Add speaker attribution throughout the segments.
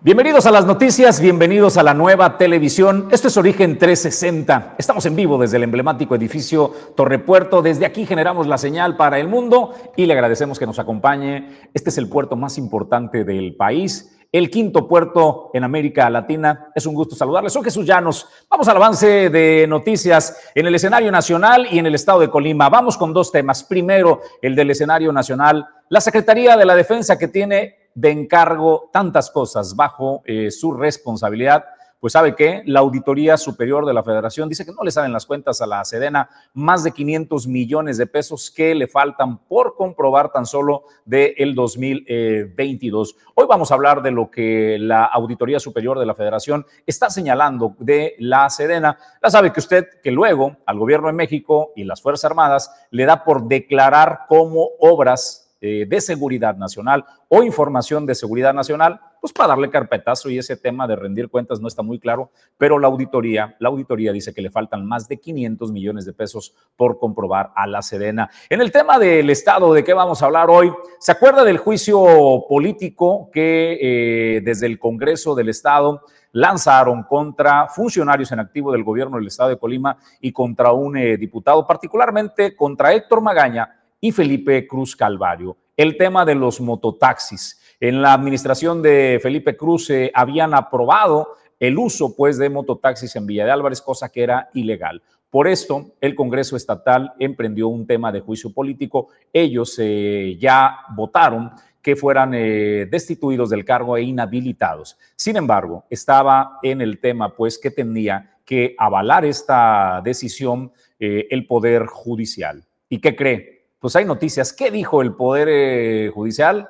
Speaker 1: Bienvenidos a las noticias, bienvenidos a la nueva televisión. Esto es Origen 360. Estamos en vivo desde el emblemático edificio Torrepuerto. Desde aquí generamos la señal para el mundo y le agradecemos que nos acompañe. Este es el puerto más importante del país, el quinto puerto en América Latina. Es un gusto saludarles. Soy Jesús Llanos. Vamos al avance de noticias en el escenario nacional y en el estado de Colima. Vamos con dos temas. Primero, el del escenario nacional. La Secretaría de la Defensa que tiene de encargo tantas cosas bajo eh, su responsabilidad, pues sabe que la Auditoría Superior de la Federación dice que no le salen las cuentas a la Sedena más de 500 millones de pesos que le faltan por comprobar tan solo del el 2022. Hoy vamos a hablar de lo que la Auditoría Superior de la Federación está señalando de la Sedena. Ya sabe que usted que luego al gobierno de México y las Fuerzas Armadas le da por declarar como obras eh, de seguridad nacional o información de seguridad nacional, pues para darle carpetazo y ese tema de rendir cuentas no está muy claro, pero la auditoría, la auditoría dice que le faltan más de 500 millones de pesos por comprobar a la Sedena. En el tema del Estado, ¿de qué vamos a hablar hoy? ¿Se acuerda del juicio político que eh, desde el Congreso del Estado lanzaron contra funcionarios en activo del gobierno del Estado de Colima y contra un eh, diputado, particularmente contra Héctor Magaña, y Felipe Cruz Calvario. El tema de los mototaxis. En la administración de Felipe Cruz se habían aprobado el uso pues de mototaxis en Villa de Álvarez, cosa que era ilegal. Por esto, el Congreso Estatal emprendió un tema de juicio político. Ellos eh, ya votaron que fueran eh, destituidos del cargo e inhabilitados. Sin embargo, estaba en el tema, pues, que tenía que avalar esta decisión eh, el Poder Judicial. ¿Y qué cree? Pues hay noticias. ¿Qué dijo el Poder eh, Judicial?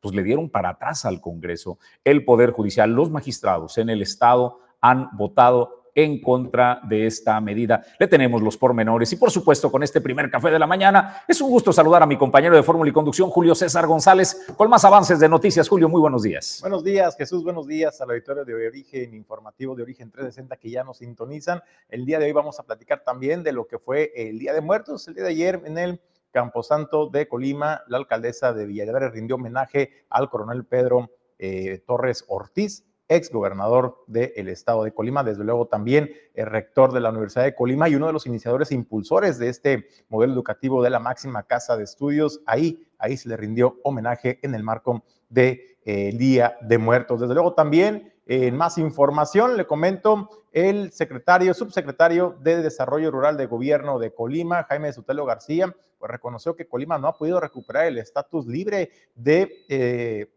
Speaker 1: Pues le dieron para atrás al Congreso. El Poder Judicial, los magistrados en el Estado han votado en contra de esta medida. Le tenemos los pormenores y por supuesto con este primer café de la mañana es un gusto saludar a mi compañero de Fórmula y Conducción, Julio César González, con más avances de noticias. Julio, muy buenos días.
Speaker 2: Buenos días, Jesús, buenos días a la auditorio de Origen Informativo de Origen 360 que ya nos sintonizan. El día de hoy vamos a platicar también de lo que fue el Día de Muertos, el día de ayer en el Camposanto de Colima, la alcaldesa de Villaverde rindió homenaje al coronel Pedro eh, Torres Ortiz, ex gobernador del estado de Colima, desde luego también el rector de la Universidad de Colima y uno de los iniciadores e impulsores de este modelo educativo de la máxima casa de estudios. Ahí, ahí se le rindió homenaje en el marco de, eh, Día de Muertos. Desde luego también en más información, le comento, el secretario, subsecretario de Desarrollo Rural de Gobierno de Colima, Jaime Sutelo García, pues reconoció que Colima no ha podido recuperar el estatus libre de... Eh,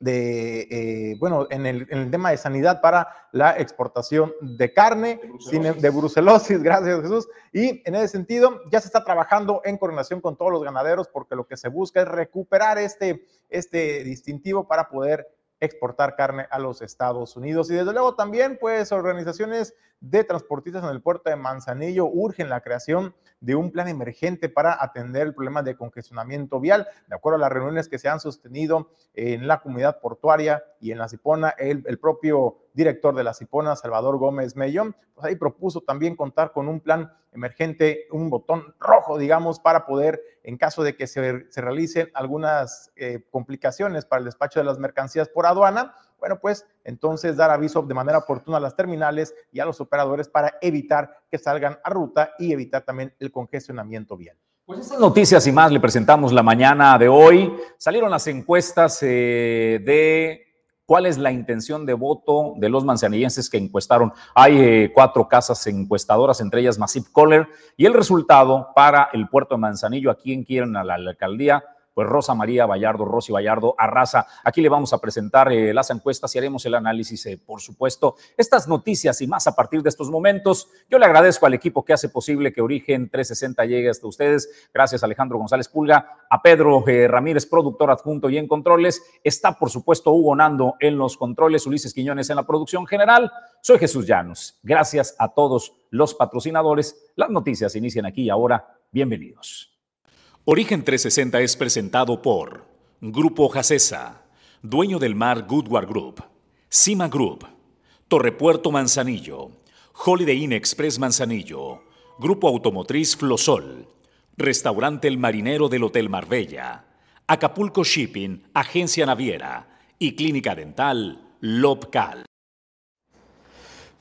Speaker 2: de, eh, bueno, en el, en el, tema de sanidad para la exportación de carne, brucelosis. de brucelosis, gracias Jesús. Y en ese sentido, ya se está trabajando en coordinación con todos los ganaderos porque lo que se busca es recuperar este, este distintivo para poder exportar carne a los Estados Unidos. Y desde luego también, pues, organizaciones de transportistas en el puerto de Manzanillo urgen la creación de un plan emergente para atender el problema de congestionamiento vial. De acuerdo a las reuniones que se han sostenido en la comunidad portuaria y en la Cipona, el, el propio director de la Cipona, Salvador Gómez Mellón, pues ahí propuso también contar con un plan emergente, un botón rojo, digamos, para poder, en caso de que se, se realicen algunas eh, complicaciones para el despacho de las mercancías por aduana, bueno, pues entonces dar aviso de manera oportuna a las terminales y a los operadores para evitar que salgan a ruta y evitar también el congestionamiento vial.
Speaker 1: Pues estas noticias y más le presentamos la mañana de hoy. Salieron las encuestas eh, de cuál es la intención de voto de los manzanillenses que encuestaron. Hay eh, cuatro casas encuestadoras, entre ellas Massive Caller, y el resultado para el puerto de Manzanillo, a quien quieren a la alcaldía, pues Rosa María Vallardo, Rosy Vallardo, arrasa. Aquí le vamos a presentar eh, las encuestas y haremos el análisis, eh, por supuesto. Estas noticias y más a partir de estos momentos. Yo le agradezco al equipo que hace posible que Origen 360 llegue hasta ustedes. Gracias Alejandro González Pulga, a Pedro eh, Ramírez, productor adjunto y en controles. Está, por supuesto, Hugo Nando en los controles, Ulises Quiñones en la producción general. Soy Jesús Llanos. Gracias a todos los patrocinadores. Las noticias inician aquí y ahora. Bienvenidos. Origen 360 es presentado por Grupo Jacesa, dueño del mar Goodward Group, Cima Group, Torrepuerto Manzanillo, Holiday Inn Express Manzanillo, Grupo Automotriz Flosol, Restaurante El Marinero del Hotel Marbella, Acapulco Shipping, Agencia Naviera y Clínica Dental local.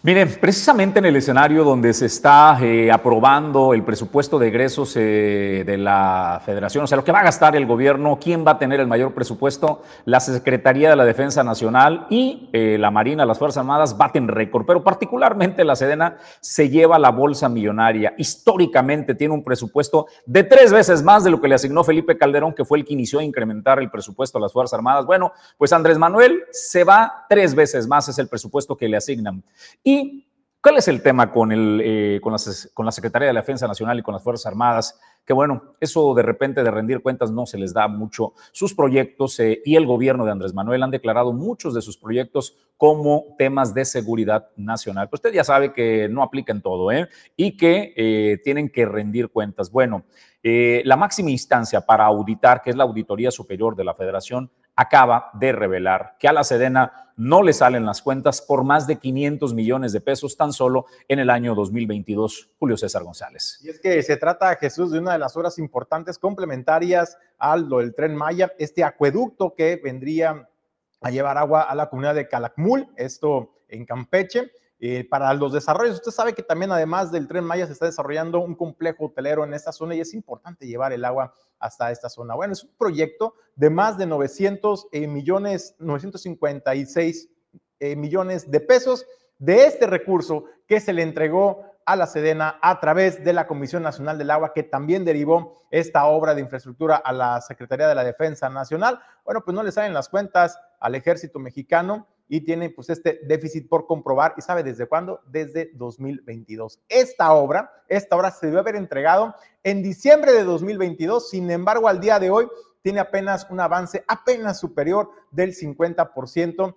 Speaker 1: Miren, precisamente en el escenario donde se está eh, aprobando el presupuesto de egresos eh, de la federación, o sea, lo que va a gastar el gobierno, quién va a tener el mayor presupuesto, la Secretaría de la Defensa Nacional y eh, la Marina, las Fuerzas Armadas baten récord, pero particularmente la Sedena se lleva la bolsa millonaria. Históricamente tiene un presupuesto de tres veces más de lo que le asignó Felipe Calderón, que fue el que inició a incrementar el presupuesto a las Fuerzas Armadas. Bueno, pues Andrés Manuel se va tres veces más, es el presupuesto que le asignan. ¿Y cuál es el tema con, eh, la Secretaría de la Defensa Nacional y con las Fuerzas Armadas? Que bueno, eso de repente de rendir cuentas no se les da mucho. Sus proyectos eh, y el gobierno de Andrés Manuel han declarado muchos de sus proyectos como temas de seguridad nacional. Pero usted ya sabe que no aplican todo ¿eh? y que tienen que rendir cuentas. Bueno, la máxima instancia para auditar, que es la Auditoría Superior de la Federación, acaba de revelar que a la Sedena no le salen las cuentas por más de 500 millones de pesos tan solo en el año 2022. Julio César González.
Speaker 2: Y es que se trata, Jesús, de una de las obras importantes complementarias al del tren Maya, este acueducto que vendría a llevar agua a la comunidad de Calakmul, esto en Campeche. Eh, para los desarrollos. Usted sabe que también además del tren Maya se está desarrollando un complejo hotelero en esta zona y es importante llevar el agua hasta esta zona. Bueno, es un proyecto de más de 900 eh, millones, 956 eh, millones de pesos de este recurso que se le entregó a la Sedena a través de la Comisión Nacional del Agua, que también derivó esta obra de infraestructura a la Secretaría de la Defensa Nacional. Bueno, pues no le salen las cuentas al ejército mexicano y tiene pues este déficit por comprobar y sabe desde cuándo, desde 2022. Esta obra, esta obra se debe haber entregado en diciembre de 2022, sin embargo al día de hoy tiene apenas un avance apenas superior del 50%.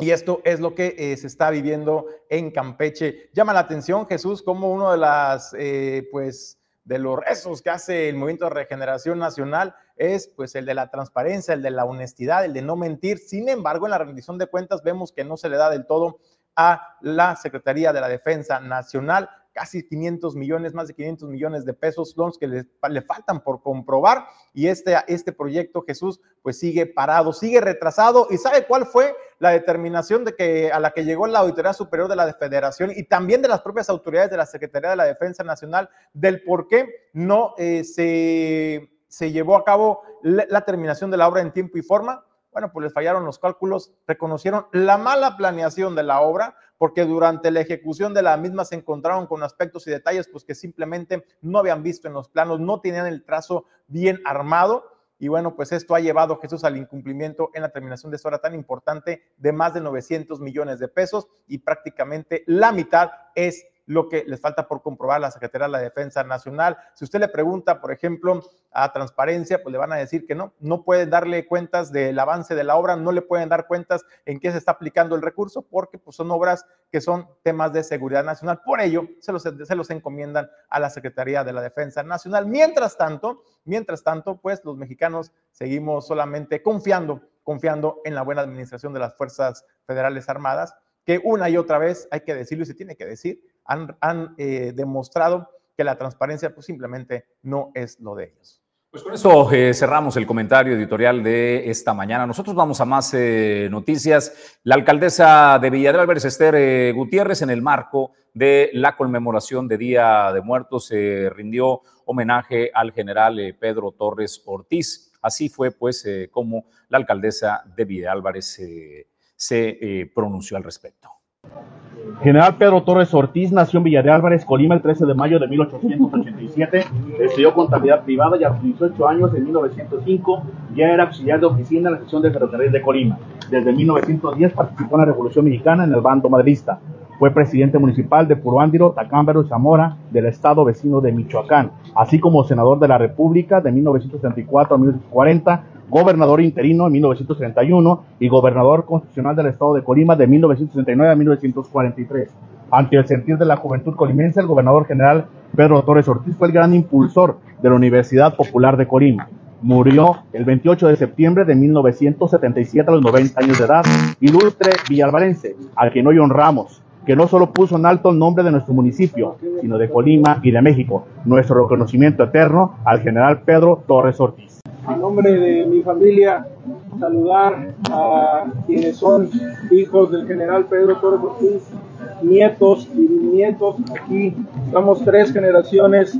Speaker 2: Y esto es lo que eh, se está viviendo en Campeche. Llama la atención, Jesús, como uno de las, eh, pues, de los rezos que hace el Movimiento de Regeneración Nacional es pues el de la transparencia, el de la honestidad, el de no mentir. Sin embargo, en la rendición de cuentas vemos que no se le da del todo a la Secretaría de la Defensa Nacional casi 500 millones, más de 500 millones de pesos, los que le, le, faltan por comprobar. Y este, este proyecto, Jesús, pues sigue parado, sigue retrasado. ¿Y sabe cuál fue la determinación de que, a la que llegó la Auditoría Superior de la Federación y también de las propias autoridades de la Secretaría de la Defensa Nacional del por qué no eh, se, se llevó a cabo la, terminación de la obra en tiempo y forma? Bueno, pues les fallaron los cálculos, reconocieron la mala planeación de la obra, porque durante la ejecución de la misma se encontraron con aspectos y detalles pues que simplemente no habían visto en los planos, no tenían el trazo bien armado. Y bueno, pues esto ha llevado a Jesús al incumplimiento en la terminación de esta obra tan importante de más de 900 millones de pesos y prácticamente la mitad es lo que les falta por comprobar la Secretaría de la Defensa Nacional. Si usted le pregunta, por ejemplo, a Transparencia, pues le van a decir que no, no pueden darle cuentas del avance de la obra, no le pueden dar cuentas en qué se está aplicando el recurso, porque pues, son obras que son temas de seguridad nacional. Por ello, se los, se los encomiendan a la Secretaría de la Defensa Nacional. Mientras tanto, mientras tanto, pues los mexicanos seguimos solamente confiando, confiando en la buena administración de las Fuerzas Federales Armadas, que una y otra vez, hay que decirlo y se tiene que decir, han, eh, demostrado que la transparencia pues simplemente no es lo de ellos.
Speaker 1: Pues con eso eh, cerramos el comentario editorial de esta mañana. Nosotros vamos a más eh, noticias. La alcaldesa de Villa de Álvarez, Esther Gutiérrez, en el marco de la conmemoración de Día de Muertos, se rindió homenaje al general Pedro Torres Ortiz. Así fue, pues, como la alcaldesa de Villa de Álvarez se pronunció al respecto.
Speaker 3: General Pedro Torres Ortiz nació en Villa de Álvarez, Colima, el 13 de mayo de 1887. Estudió contabilidad privada y a sus 18 años, en 1905, ya era auxiliar de oficina en la sección de ferrocarril de Colima. Desde 1910 participó en la Revolución Mexicana en el bando madrista. Fue presidente municipal de Puruándiro, Tacámbaro y Zamora, del estado vecino de Michoacán, así como senador de la República de 1934 a 1940 gobernador interino en 1931 y gobernador constitucional del estado de Colima de 1969 a 1943. Ante el sentir de la juventud colimense, el gobernador general Pedro Torres Ortiz fue el gran impulsor de la Universidad Popular de Colima. Murió el 28 de septiembre de 1977 a los 90 años de edad, ilustre villalvarense, a quien hoy honramos, que no solo puso en alto el nombre de nuestro municipio, sino de Colima y de México. Nuestro reconocimiento eterno al general Pedro Torres Ortiz.
Speaker 4: A nombre de mi familia, saludar a quienes son hijos del general Pedro Torres Ortiz, nietos y nietos. Aquí estamos tres generaciones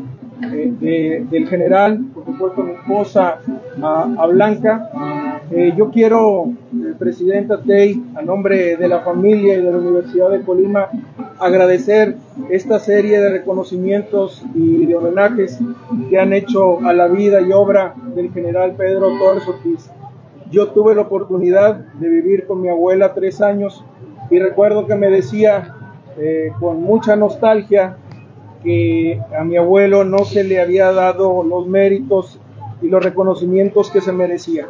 Speaker 4: eh, del general, por supuesto mi esposa a, Blanca. Eh, yo quiero, eh, Presidenta Tey, a nombre de la familia y de la Universidad de Colima, agradecer esta serie de reconocimientos y de homenajes que han hecho a la vida y obra del general Pedro Torres Ortiz. Yo tuve la oportunidad de vivir con mi abuela tres años y recuerdo que me decía con mucha nostalgia que a mi abuelo no se le había dado los méritos y los reconocimientos que se merecía.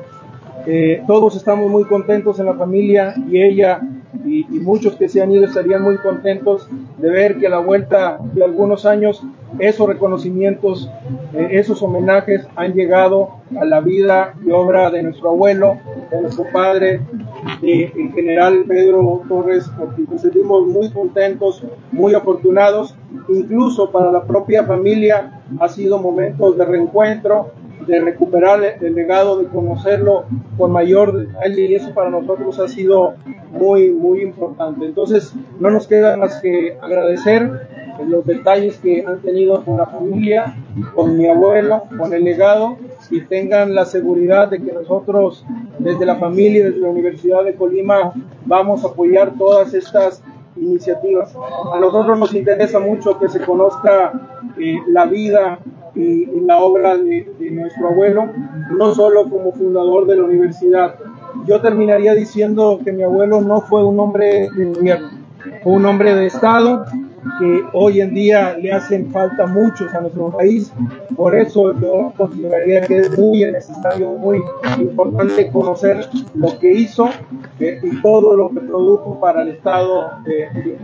Speaker 4: Eh, todos estamos muy contentos en la familia y ella y, muchos que se han ido estarían muy contentos de ver que a la vuelta de algunos años esos reconocimientos, eh, esos homenajes han llegado a la vida y obra de nuestro abuelo, de nuestro padre, de el general Pedro Torres, porque nos sentimos muy contentos, muy afortunados, incluso para la propia familia ha sido momentos de reencuentro, de recuperar el legado, de conocerlo con mayor detalle y eso para nosotros ha sido muy, muy importante. Entonces, no nos queda más que agradecer los detalles que han tenido con la familia, con mi abuelo, con el legado y tengan la seguridad de que nosotros desde la familia desde la Universidad de Colima vamos a apoyar todas estas iniciativas. A nosotros nos interesa mucho que se conozca eh, la vida y, la obra de, nuestro abuelo, no solo como fundador de la universidad. Yo terminaría diciendo que mi abuelo no fue un hombre de gobierno, fue un hombre de Estado que hoy en día le hacen falta muchos a nuestro país. Por eso yo consideraría que es muy necesario, muy importante conocer lo que hizo eh, y todo lo que produjo para el Estado de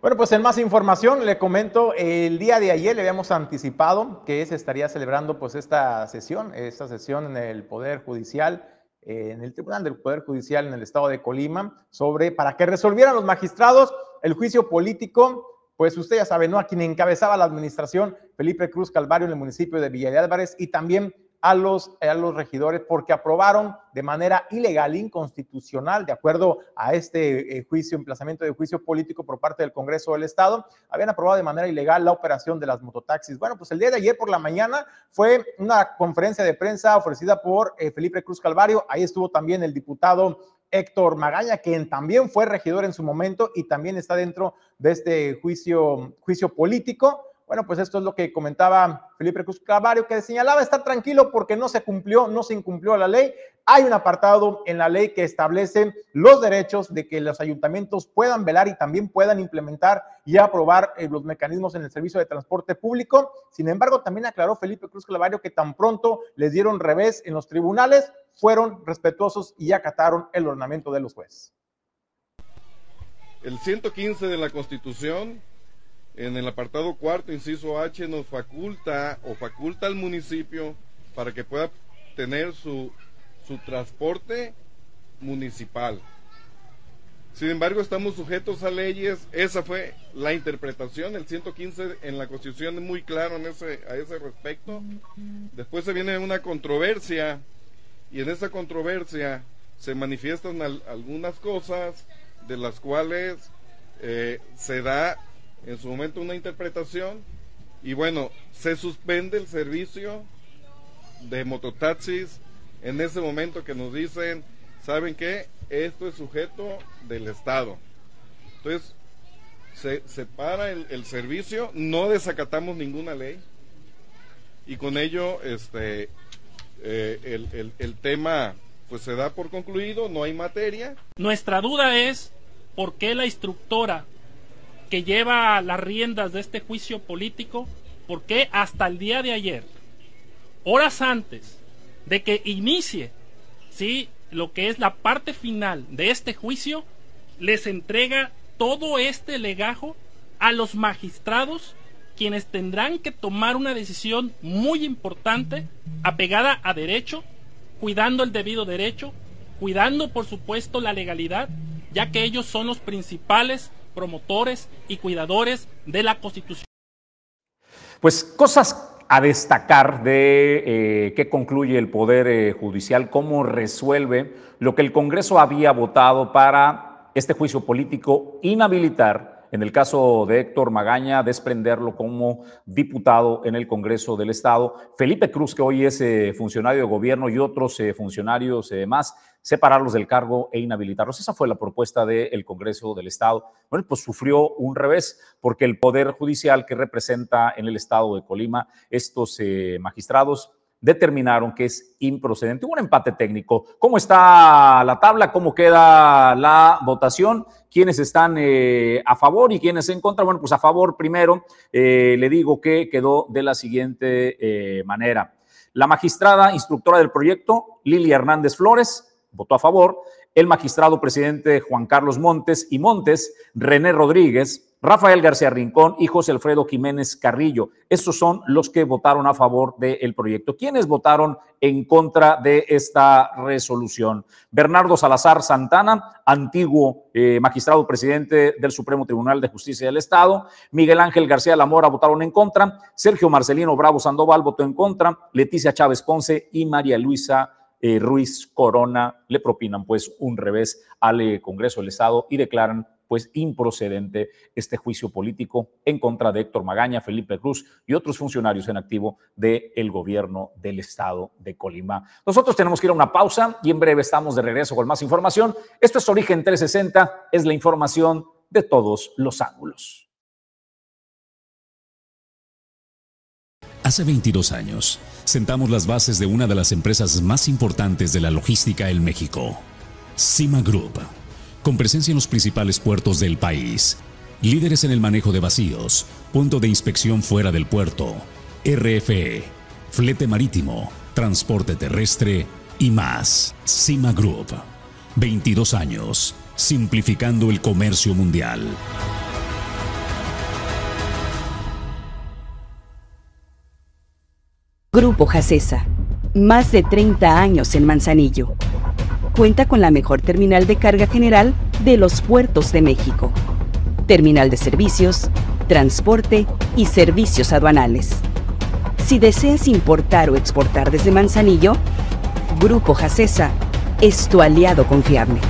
Speaker 2: Bueno, pues en más información le comento, el día de ayer le habíamos anticipado que se estaría celebrando pues esta sesión, esta sesión en el Poder Judicial, eh, en el Tribunal del Poder Judicial en el estado de Colima, sobre para que resolvieran los magistrados el juicio político, pues usted ya sabe, ¿no? A quien encabezaba la administración, Felipe Cruz Calvario en el municipio de Villa de Álvarez y también a los, a los regidores porque aprobaron de manera ilegal, inconstitucional, de acuerdo a este eh, juicio, emplazamiento de juicio político por parte del Congreso del Estado, habían aprobado de manera ilegal la operación de las mototaxis. Bueno, pues el día de ayer por la mañana fue una conferencia de prensa ofrecida por eh, Felipe Cruz Calvario, ahí estuvo también el diputado Héctor Magaña, quien también fue regidor en su momento y también está dentro de este juicio, juicio político. Bueno, pues esto es lo que comentaba Felipe Cruz Cavario, que señalaba estar tranquilo porque no se cumplió, no se incumplió la ley. Hay un apartado en la ley que establece los derechos de que los ayuntamientos puedan velar y también puedan implementar y aprobar eh, los mecanismos en el servicio de transporte público. Sin embargo, también aclaró Felipe Cruz Clavario que tan pronto les dieron revés en los tribunales, fueron respetuosos y acataron el ordenamiento de los jueces.
Speaker 5: El 115 de la Constitución en el apartado cuarto, inciso H, nos faculta o faculta al municipio para que pueda tener su, su transporte municipal. Sin embargo, estamos sujetos a leyes. Esa fue la interpretación. El 115 en la Constitución es muy claro en ese, a ese respecto. Después se viene una controversia y en esa controversia se manifiestan algunas cosas de las cuales eh, se da en su momento una interpretación y bueno, se suspende el servicio de mototaxis en ese momento que nos dicen, ¿saben qué? Esto es sujeto del Estado. Entonces, se separa el, el, servicio, no desacatamos ninguna ley y con ello este, eh, el, el, el tema pues se da por concluido, no hay materia.
Speaker 6: Nuestra duda es por qué la instructora que lleva las riendas de este juicio político, porque hasta el día de ayer, horas antes de que inicie ¿sí? lo que es la parte final de este juicio, les entrega todo este legajo a los magistrados, quienes tendrán que tomar una decisión muy importante, apegada a derecho, cuidando el debido derecho, cuidando por supuesto la legalidad, ya que ellos son los principales promotores y cuidadores de la Constitución.
Speaker 1: Pues cosas a destacar de eh, qué concluye el Poder eh, Judicial, cómo resuelve lo que el Congreso había votado para este juicio político inhabilitar en el caso de Héctor Magaña, desprenderlo como diputado en el Congreso del Estado. Felipe Cruz, que hoy es eh, funcionario de gobierno, y otros eh, funcionarios eh, más, separarlos del cargo e inhabilitarlos. Esa fue la propuesta del Congreso del Estado. Bueno, pues sufrió un revés, porque el Poder Judicial que representa en el Estado de Colima estos magistrados determinaron que es improcedente. Un empate técnico. ¿Cómo está la tabla? ¿Cómo queda la votación? ¿Quiénes están eh, a favor y quiénes en contra? Bueno, pues a favor primero eh, le digo que quedó de la siguiente eh, manera. La magistrada instructora del proyecto, Lili Hernández Flores, votó a favor. El magistrado presidente Juan Carlos Montes y Montes, René Rodríguez, Rafael García Rincón y José Alfredo Jiménez Carrillo. Estos son los que votaron a favor del proyecto. ¿Quiénes votaron en contra de esta resolución? Bernardo Salazar Santana, antiguo eh, magistrado presidente del Supremo Tribunal de Justicia del Estado. Miguel Ángel García Lamora votaron en contra. Sergio Marcelino Bravo Sandoval votó en contra. Leticia Chávez Ponce y María Luisa eh, Ruiz Corona le propinan pues un revés al eh, Congreso del Estado y declaran pues improcedente este juicio político en contra de Héctor Magaña, Felipe Cruz y otros funcionarios en activo del gobierno del estado de Colima. Nosotros tenemos que ir a una pausa y en breve estamos de regreso con más información. Esto es Origen 360, es la información de todos los ángulos.
Speaker 7: Hace 22 años, sentamos las bases de una de las empresas más importantes de la logística en México, Cima Group con presencia en los principales puertos del país, líderes en el manejo de vacíos, punto de inspección fuera del puerto, RFE, flete marítimo, transporte terrestre y más. Cima Group, 22 años, simplificando el comercio mundial.
Speaker 8: Grupo Jacesa, más de 30 años en Manzanillo cuenta con la mejor terminal de carga general de los puertos de México. Terminal de servicios, transporte y servicios aduanales. Si deseas importar o exportar desde Manzanillo, Grupo Jacesa es tu aliado confiable.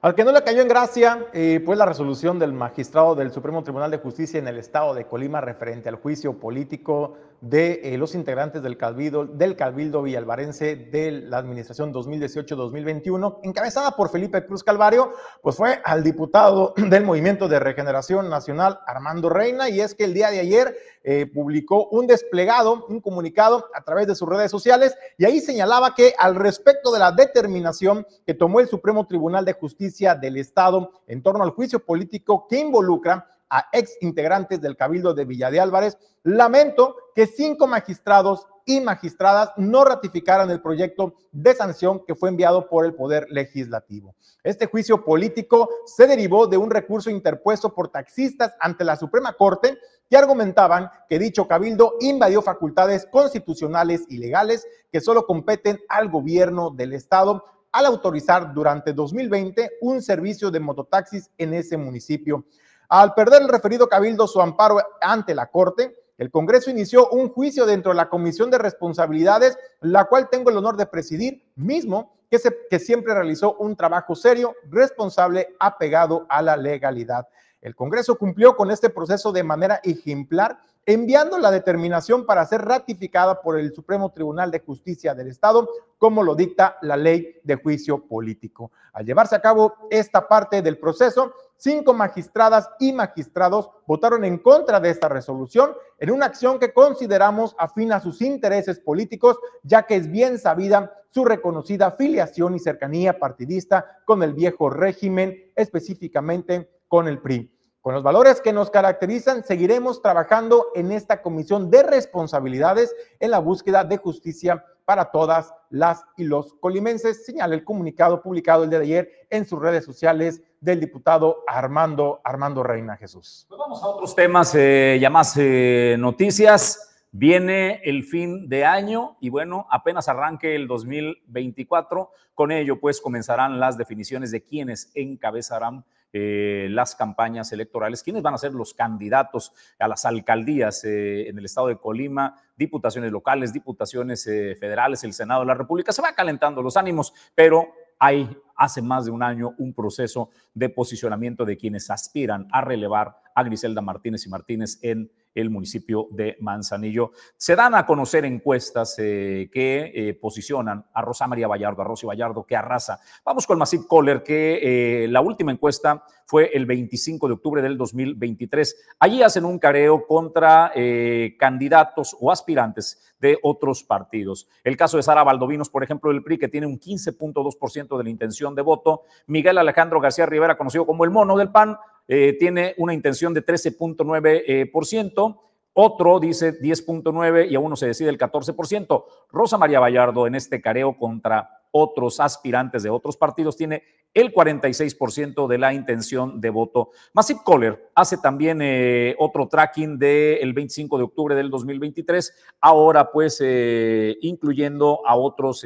Speaker 2: Al que no le cayó en gracia, eh, pues la resolución del magistrado del Supremo Tribunal de Justicia en el estado de Colima referente al juicio político de eh, los integrantes del Cabildo, del Cabildo Villalvarense de la administración 2018-2021, encabezada por Felipe Cruz Calvario, pues fue al diputado del Movimiento de Regeneración Nacional, Armando Reina, y es que el día de ayer eh, publicó un desplegado, un comunicado a través de sus redes sociales, y ahí señalaba que al respecto de la determinación que tomó el Supremo Tribunal de Justicia del Estado en torno al juicio político que involucra a ex integrantes del Cabildo de Villa de Álvarez, lamento que cinco magistrados y magistradas no ratificaran el proyecto de sanción que fue enviado por el Poder Legislativo. Este juicio político se derivó de un recurso interpuesto por taxistas ante la Suprema Corte que argumentaban que dicho cabildo invadió facultades constitucionales y legales que solo competen al gobierno del Estado al autorizar durante 2020 un servicio de mototaxis en ese municipio. Al perder el referido cabildo su amparo ante la Corte, el Congreso inició un juicio dentro de la Comisión de Responsabilidades, la cual tengo el honor de presidir, mismo que, siempre realizó un trabajo serio, responsable, apegado a la legalidad. El Congreso cumplió con este proceso de manera ejemplar, enviando la determinación para ser ratificada por el Supremo Tribunal de Justicia del Estado, como lo dicta la ley de juicio político. Al llevarse a cabo esta parte del proceso, cinco magistradas y magistrados votaron en contra de esta resolución en una acción que consideramos afín a sus intereses políticos, ya que es bien sabida su reconocida filiación y cercanía partidista con el viejo régimen, específicamente con el PRI. Con los valores que nos caracterizan, seguiremos trabajando en esta comisión de responsabilidades en la búsqueda de justicia para todas las y los colimenses, señala el comunicado publicado el día de ayer en sus redes sociales del diputado Armando, Armando Reina Jesús.
Speaker 1: Pues vamos a otros temas, eh, ya más eh, noticias. Viene el fin de año y bueno, apenas arranque el 2024. Con ello, pues comenzarán las definiciones de quienes encabezarán eh, las campañas electorales, quiénes van a ser los candidatos a las alcaldías eh, en el estado de Colima, diputaciones locales, diputaciones eh, federales, el Senado de la República. Se va calentando los ánimos, pero hay hace más de un año un proceso de posicionamiento de quienes aspiran a relevar a Griselda Martínez y Martínez en el municipio de Manzanillo. Se dan a conocer encuestas eh, que eh, posicionan a Rosa María Vallardo, a Rosy Vallardo, que arrasa. Vamos con Masip Kohler, que eh, la última encuesta fue el 25 de octubre del 2023. Allí hacen un careo contra candidatos o aspirantes de otros partidos. El caso de Sara Valdovinos, por ejemplo, del PRI, que tiene un 15.2% de la intención de voto. Miguel Alejandro García Rivera, conocido como el mono del PAN, eh, tiene una intención de 13.9%. Eh, otro dice 10.9 y a uno se decide el 14%. Rosa María Vallardo en este careo contra otros aspirantes de otros partidos tiene el 46% de la intención de voto. Masip Kohler hace también eh, otro tracking del 25 de octubre del 2023, ahora pues incluyendo a otros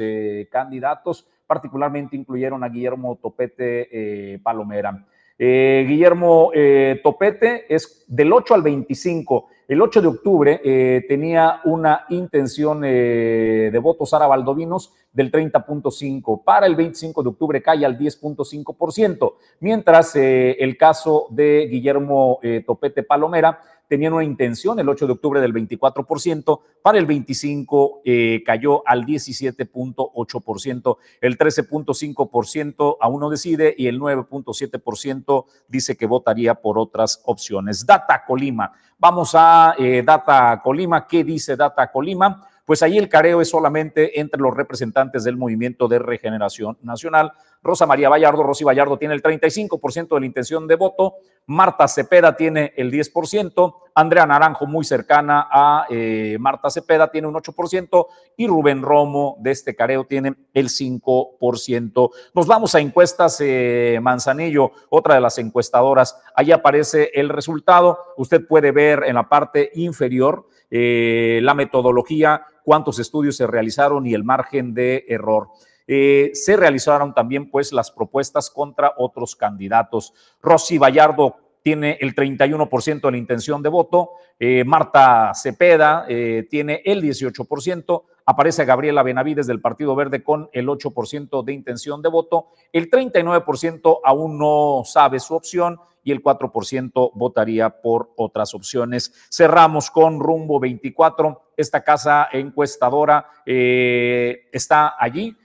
Speaker 1: candidatos, particularmente incluyeron a Guillermo Topete Palomera. Eh, Guillermo eh, Topete es del 8 al 25. El 8 de octubre eh, tenía una intención de votos Sara Valdovinos del 30.5. Para el 25 de octubre cae al 10.5%, mientras el caso de Guillermo Topete Palomera tenían una intención el 8 de octubre del 24%, para el 25 eh, cayó al 17.8%, el 13.5% aún no decide y el 9.7% dice que votaría por otras opciones. Data Colima, vamos a eh, Data Colima, ¿qué dice Data Colima? Pues ahí el careo es solamente entre los representantes del Movimiento de Regeneración Nacional. Rosa María Vallardo, Rosy Vallardo tiene el 35% de la intención de voto, Marta Cepeda tiene el 10%, Andrea Naranjo, muy cercana a eh, Marta Cepeda, tiene un 8%, y Rubén Romo de este careo tiene el 5%. Nos vamos a encuestas eh, Manzanillo, otra de las encuestadoras. Ahí aparece el resultado. Usted puede ver en la parte inferior eh, la metodología, cuántos estudios se realizaron y el margen de error. Eh, se realizaron también pues las propuestas contra otros candidatos. Rosy Vallardo tiene el 31% de la intención de voto, eh, Marta Cepeda tiene el 18%, aparece Gabriela Benavides del Partido Verde con el 8% de intención de voto, el 39% aún no sabe su opción y el 4% votaría por otras opciones. Cerramos con Rumbo 24. Esta casa encuestadora eh, está allí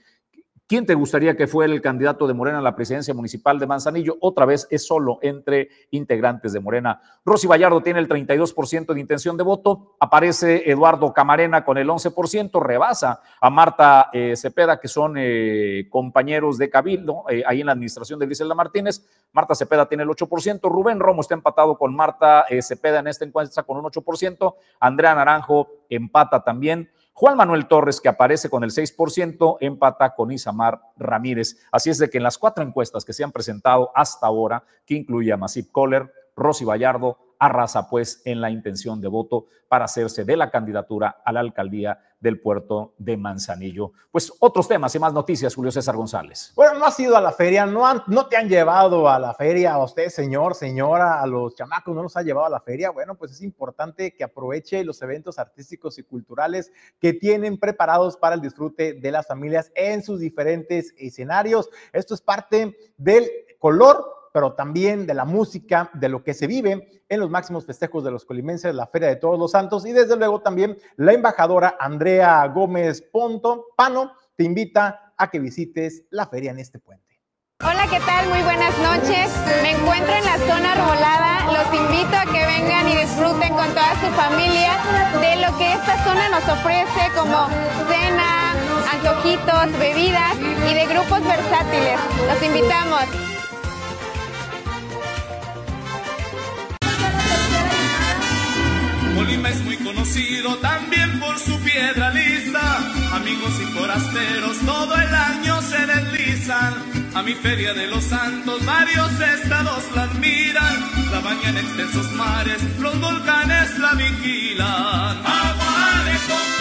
Speaker 1: ¿Quién te gustaría que fuera el candidato de Morena a la presidencia municipal de Manzanillo? Otra vez es solo entre integrantes de Morena. Rosy Vallardo tiene el 32% de intención de voto. Aparece Eduardo Camarena con el 11%. Rebasa a Marta eh, Cepeda, que son eh, compañeros de Cabildo, eh, ahí en la administración de Griselda Martínez. Marta Cepeda tiene el 8%. Rubén Romo está empatado con Marta Cepeda en esta encuesta con un 8%. Andrea Naranjo empata también. Juan Manuel Torres, que aparece con el 6%, empata con Isamar Ramírez. Así es de que en las cuatro encuestas que se han presentado hasta ahora, que incluye a Masip Kohler, Rosy Vallardo, arrasa pues en la intención de voto para hacerse de la candidatura a la alcaldía del puerto de Manzanillo. Pues otros temas y más noticias, Julio César González.
Speaker 2: Bueno, no has ido a la feria, no, no te han llevado a la feria, a usted, señor, señora, a los chamacos, no los ha llevado a la feria. Bueno, pues es importante que aproveche los eventos artísticos y culturales que tienen preparados para el disfrute de las familias en sus diferentes escenarios. Esto es parte del color pero también de la música, de lo que se vive en los máximos festejos de los colimenses, la Feria de Todos los Santos y desde luego también la embajadora Andrea Gómez Ponto Pano te invita a que visites la feria en este puente.
Speaker 9: Hola, ¿qué tal? Muy buenas noches. Me encuentro en la zona arbolada. Los invito a que vengan y disfruten con toda su familia de lo que esta zona nos ofrece como cena, antojitos, bebidas y de grupos versátiles. Los invitamos.
Speaker 10: Colima es muy conocido también por su piedra lisa. Amigos y forasteros todo el año se deslizan. A mi feria de los santos varios estados la admiran. La bañan en extensos mares, los volcanes la vigilan. Agua de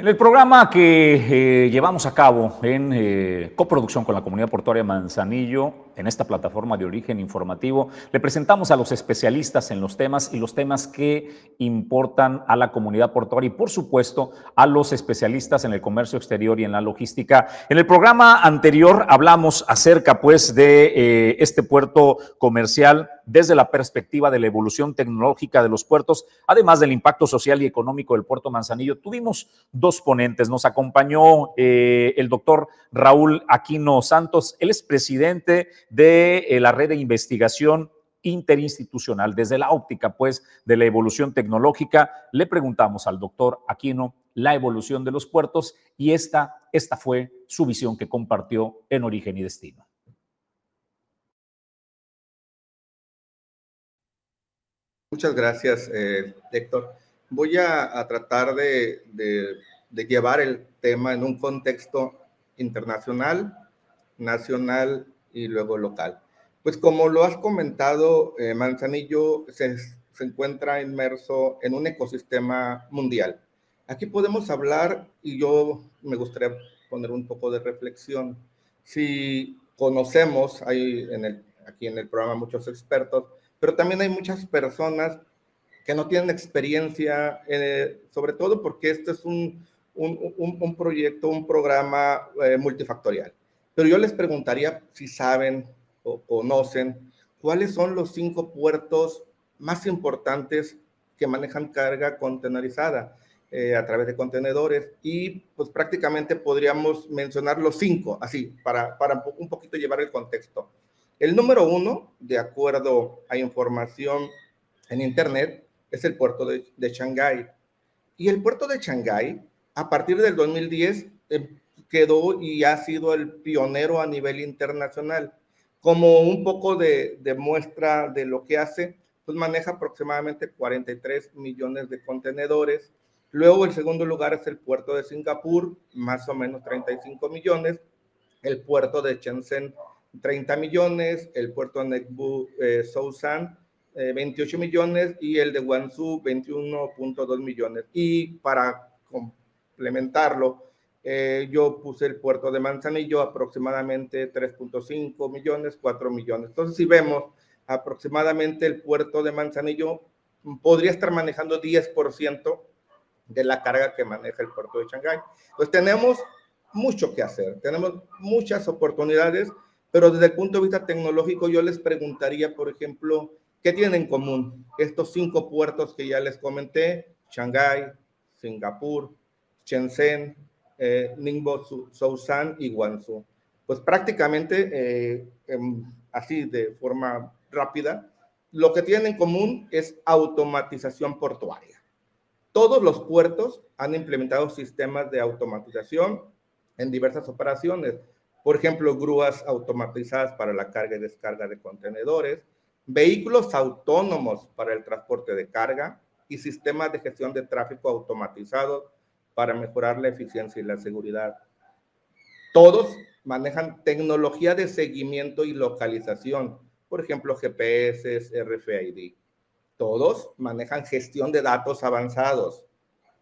Speaker 1: En el programa que eh, llevamos a cabo en eh, coproducción con la comunidad portuaria Manzanillo, en esta plataforma de origen informativo, le presentamos a los especialistas en los temas y los temas que importan a la comunidad portuaria y, por supuesto, a los especialistas en el comercio exterior y en la logística. En el programa anterior hablamos acerca, pues, de eh, este puerto comercial desde la perspectiva de la evolución tecnológica de los puertos, además del impacto social y económico del puerto Manzanillo. Tuvimos dos ponentes. Nos acompañó eh, el doctor Raúl Aquino Santos, él es presidente de eh, la red de investigación interinstitucional. Desde la óptica, pues, de la evolución tecnológica, le preguntamos al doctor Aquino la evolución de los puertos y esta, esta fue su visión que compartió en Origen y Destino.
Speaker 11: Muchas gracias, eh, Héctor. Voy a, tratar de, llevar el tema en un contexto internacional, nacional y luego local. Pues como lo has comentado, eh, Manzanillo se, encuentra inmerso en un ecosistema mundial. Aquí podemos hablar, y yo me gustaría poner un poco de reflexión, si conocemos, hay en el, aquí en el programa muchos expertos, pero también hay muchas personas que no tienen experiencia, eh, sobre todo porque este es un, un, proyecto, un programa eh, multifactorial. Pero yo les preguntaría si saben o conocen cuáles son los cinco puertos más importantes que manejan carga contenerizada eh, a través de contenedores y pues prácticamente podríamos mencionar los cinco, así, para, para un poquito llevar el contexto. El número uno, de acuerdo a información en Internet, es el puerto de, de Shanghái. Y el puerto de Shanghái, a partir del 2010, eh, quedó y ha sido el pionero a nivel internacional. Como un poco de, muestra de lo que hace, pues maneja aproximadamente 43 millones de contenedores. Luego el segundo lugar es el puerto de Singapur, más o menos 35 millones. El puerto de Shenzhen 30 millones, el puerto de Nekbu eh, 28 eh, millones y el de Guangzhou 21.2 millones. Y para complementarlo, eh, yo puse el puerto de Manzanillo aproximadamente 3.5 millones, 4 millones. Entonces, si vemos aproximadamente el puerto de Manzanillo podría estar manejando 10% de la carga que maneja el puerto de Shanghái. Pues tenemos mucho que hacer, tenemos muchas oportunidades pero desde el punto de vista tecnológico, yo les preguntaría, por ejemplo, ¿qué tienen en común estos cinco puertos que ya les comenté? Shanghái, Singapur, Shenzhen, eh, Ningbo, Sousan y Guangzhou. Pues prácticamente, eh, así de forma rápida, lo que tienen en común es automatización portuaria. Todos los puertos han implementado sistemas de automatización en diversas operaciones por ejemplo, grúas automatizadas para la carga y descarga de contenedores, vehículos autónomos para el transporte de carga y sistemas de gestión de tráfico automatizados para mejorar la eficiencia y la seguridad. Todos manejan tecnología de seguimiento y localización, por ejemplo, GPS, RFID. Todos manejan gestión de datos avanzados.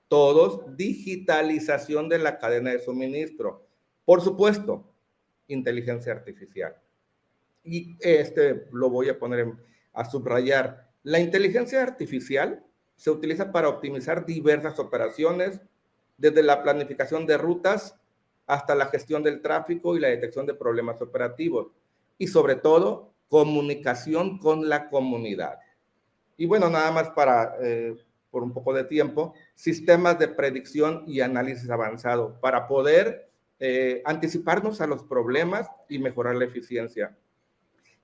Speaker 11: Todos digitalización de la cadena de suministro. Por supuesto, inteligencia artificial. Y este lo voy a poner a subrayar. La inteligencia artificial se utiliza para optimizar diversas operaciones, desde la planificación de rutas hasta la gestión del tráfico y la detección de problemas operativos. Y sobre todo, comunicación con la comunidad. Y bueno, nada más para, eh, por un poco de tiempo, sistemas de predicción y análisis avanzado para poder eh, anticiparnos a los problemas y mejorar la eficiencia.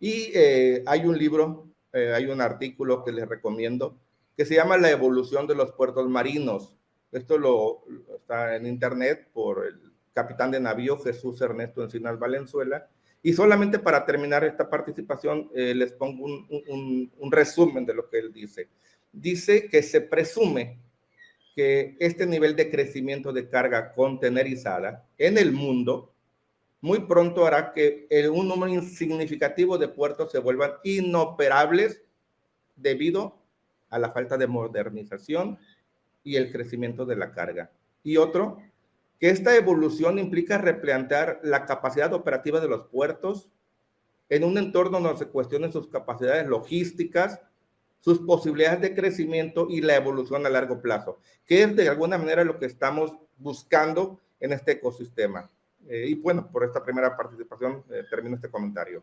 Speaker 11: Y eh, hay un libro, hay un artículo que les recomiendo que se llama La evolución de los puertos marinos. Esto lo, está en internet por el capitán de navío Jesús Ernesto Encinas Valenzuela. Y solamente para terminar esta participación, les pongo un resumen de lo que él dice. Dice que se presume que este nivel de crecimiento de carga contenerizada en el mundo muy pronto hará que un número significativo de puertos se vuelvan inoperables debido a la falta de modernización y el crecimiento de la carga. Y otro, que esta evolución implica replantear la capacidad operativa de los puertos en un entorno donde se cuestionen sus capacidades logísticas, sus posibilidades de crecimiento y la evolución a largo plazo, que es de alguna manera lo que estamos buscando en este ecosistema. Eh, y bueno, por esta primera participación eh, termino este comentario.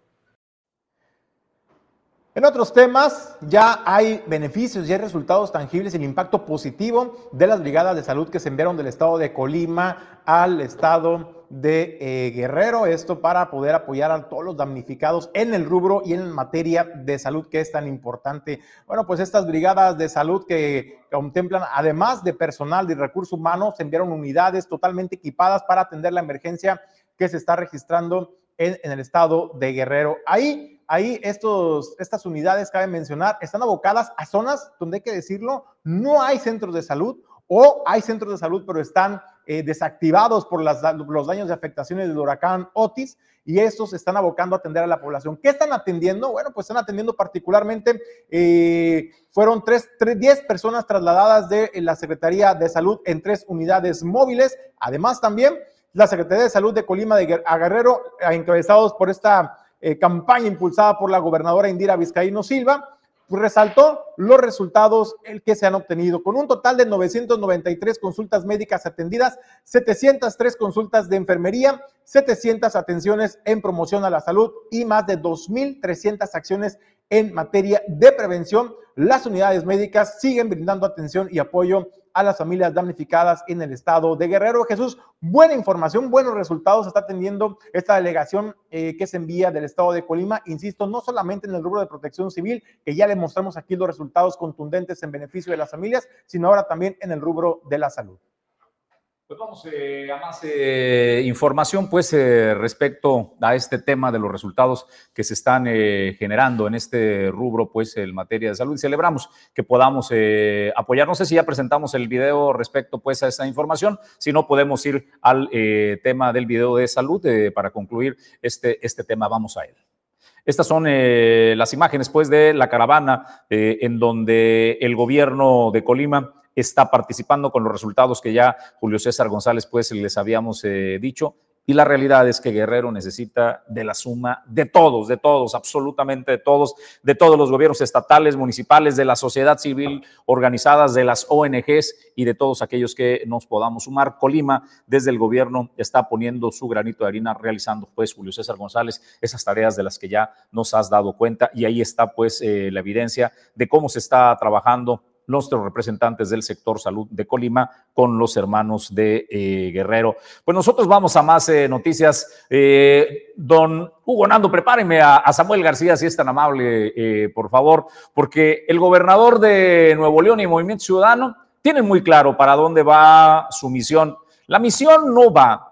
Speaker 2: En otros temas, ya hay beneficios, y hay resultados tangibles y el impacto positivo de las brigadas de salud que se enviaron del estado de Colima al estado de eh, Guerrero. Esto para poder apoyar a todos los damnificados en el rubro y en materia de salud que es tan importante. Bueno, pues estas brigadas de salud que contemplan, además de personal de recursos humanos, se enviaron unidades totalmente equipadas para atender la emergencia que se está registrando en, en el estado de Guerrero. Ahí ahí estos, estas unidades, cabe mencionar, están abocadas a zonas donde hay que decirlo, no hay centros de salud o hay centros de salud, pero están eh, desactivados por los daños de afectaciones del huracán Otis y estos están abocando a atender a la población. ¿Qué están atendiendo? Bueno, pues están atendiendo particularmente, eh, fueron tres, tres, 10 personas trasladadas de la Secretaría de Salud en tres unidades móviles. Además, también la Secretaría de Salud de Colima de a Guerrero, encabezados por esta eh, campaña impulsada por la gobernadora Indira Vizcaíno Silva, pues resaltó los resultados que se han obtenido, con un total de 993 consultas médicas atendidas, 703 consultas de enfermería, 700 atenciones en promoción a la salud y más de 2.300 acciones en materia de prevención. Las unidades médicas siguen brindando atención y apoyo a las familias damnificadas en el estado de Guerrero. Jesús, buena información, buenos resultados está teniendo esta delegación eh, que se envía del estado de Colima, insisto, no solamente en el rubro de protección civil, que ya le mostramos aquí los resultados contundentes en beneficio de las familias, sino ahora también en el rubro de la salud.
Speaker 1: Pues vamos eh, a más eh, información, pues, eh, respecto a este tema de los resultados que se están generando en este rubro, pues, en materia de salud. Y celebramos que podamos apoyar. No sé si ya presentamos el video respecto, pues, a esta información. Si no, podemos ir al tema del video de salud para concluir este, este tema. Vamos a él. Estas son las imágenes, pues, de la caravana en donde el gobierno de Colima está participando con los resultados que ya Julio César González, pues, les habíamos eh, dicho. Y la realidad es que Guerrero necesita de la suma de todos, de todos, absolutamente de todos, de todos los gobiernos estatales, municipales, de la sociedad civil organizadas, de las ONGs y de todos aquellos que nos podamos sumar. Colima, desde el gobierno, está poniendo su granito de harina, realizando, pues, Julio César González, esas tareas de las que ya nos has dado cuenta. Y ahí está, pues, eh, la evidencia de cómo se está trabajando nuestros representantes del sector salud de Colima con los hermanos de eh, Guerrero. Pues nosotros vamos a más eh, noticias. Eh, don Hugo Nando, prepáreme a, a, Samuel García, si es tan amable, por favor, porque el gobernador de Nuevo León y Movimiento Ciudadano tienen muy claro para dónde va su misión. La misión no va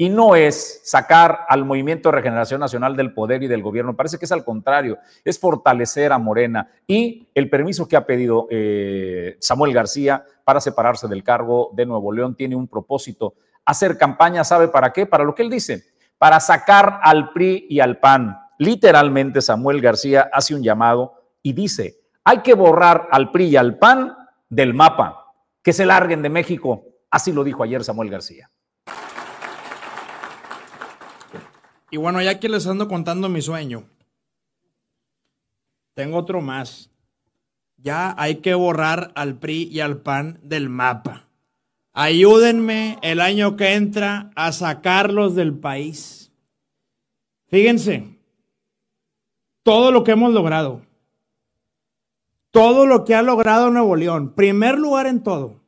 Speaker 1: y no es sacar al Movimiento de Regeneración Nacional del poder y del gobierno. Parece que es al contrario, es fortalecer a Morena y el permiso que ha pedido eh, Samuel García para separarse del cargo de Nuevo León tiene un propósito, hacer campaña, ¿sabe para qué? Para lo que él dice, para sacar al PRI y al PAN. Literalmente Samuel García hace un llamado y dice, hay que borrar al PRI y al PAN del mapa, que se larguen de México. Así lo dijo ayer Samuel García.
Speaker 12: Y bueno, ya que les ando contando mi sueño, tengo otro más. Ya hay que borrar al PRI y al PAN del mapa. Ayúdenme el año que entra a sacarlos del país. Fíjense, todo lo que hemos logrado, todo lo que ha logrado Nuevo León, primer lugar en todo,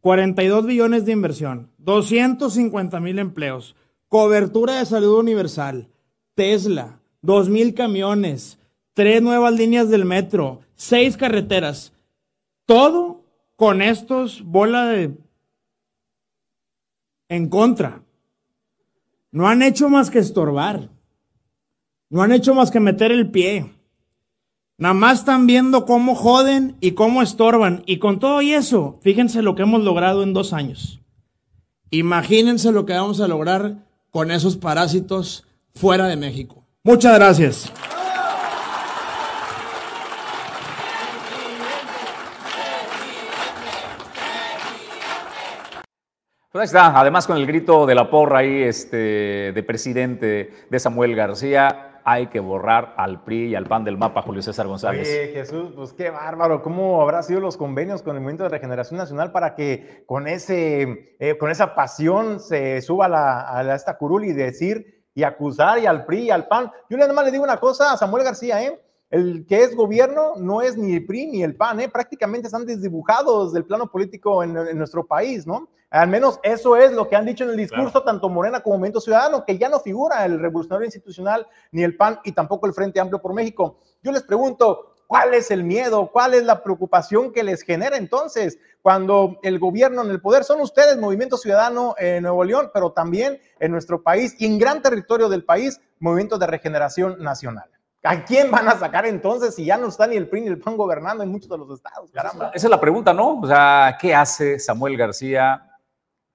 Speaker 12: 42 billones de inversión, 250 mil empleos, cobertura de salud universal, Tesla, dos mil camiones, tres nuevas líneas del metro, seis carreteras, todo con estos bola de en contra. No han hecho más que estorbar. No han hecho más que meter el pie. Nada más están viendo cómo joden y cómo estorban. Y con todo y eso, fíjense lo que hemos logrado en dos años. Imagínense lo que vamos a lograr con esos parásitos fuera de México. Muchas gracias.
Speaker 1: Pues ahí está, además con el grito de la porra ahí este, de presidente de Samuel García, hay que borrar al PRI y al PAN del mapa, Julio César González.
Speaker 2: Oye, Jesús, pues qué bárbaro, ¿cómo habrá sido los convenios con el Movimiento de Regeneración Nacional para que con, ese, eh, con esa pasión se suba la, a esta curul y decir y acusar y al PRI y al PAN? Yo nada más le digo una cosa a Samuel García, ¿eh? El que es gobierno no es ni el PRI ni el PAN, ¿eh? prácticamente están desdibujados del plano político en, en nuestro país, ¿no? Al menos eso es lo que han dicho en el discurso tanto Morena como Movimiento Ciudadano, que ya no figura el Revolucionario Institucional, ni el PAN y tampoco el Frente Amplio por México. Yo les pregunto, ¿cuál es el miedo? ¿Cuál es la preocupación que les genera entonces cuando el gobierno en el poder son ustedes, Movimiento Ciudadano en Nuevo León, pero también en nuestro país y en gran territorio del país, Movimiento de Regeneración Nacional? ¿A quién van a sacar entonces si ya no está ni el PRI ni el PAN gobernando en muchos de los estados? Caramba.
Speaker 1: Esa es la pregunta, ¿no? O sea, ¿qué hace Samuel García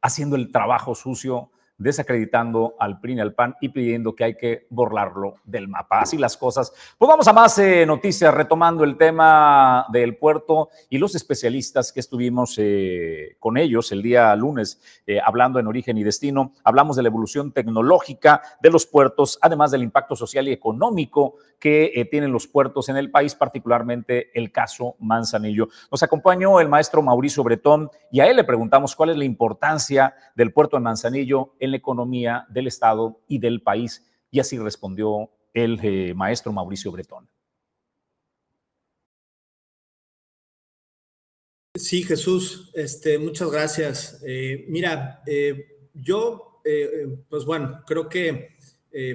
Speaker 1: haciendo el trabajo sucio, desacreditando al PRI y al PAN y pidiendo que hay que borrarlo del mapa. Así las cosas. Pues vamos a más eh, noticias, retomando el tema del puerto y los especialistas que estuvimos eh, con ellos el día lunes, eh, hablando en origen y destino. Hablamos de la evolución tecnológica de los puertos, además del impacto social y económico que tienen los puertos en el país, particularmente el caso Manzanillo. Nos acompañó el maestro Mauricio Bretón y a él le preguntamos cuál es la importancia del puerto de Manzanillo en la economía del Estado y del país. Y así respondió el eh, maestro Mauricio Bretón.
Speaker 13: Sí, Jesús, este, muchas gracias. Eh, mira, eh, yo, pues bueno, creo que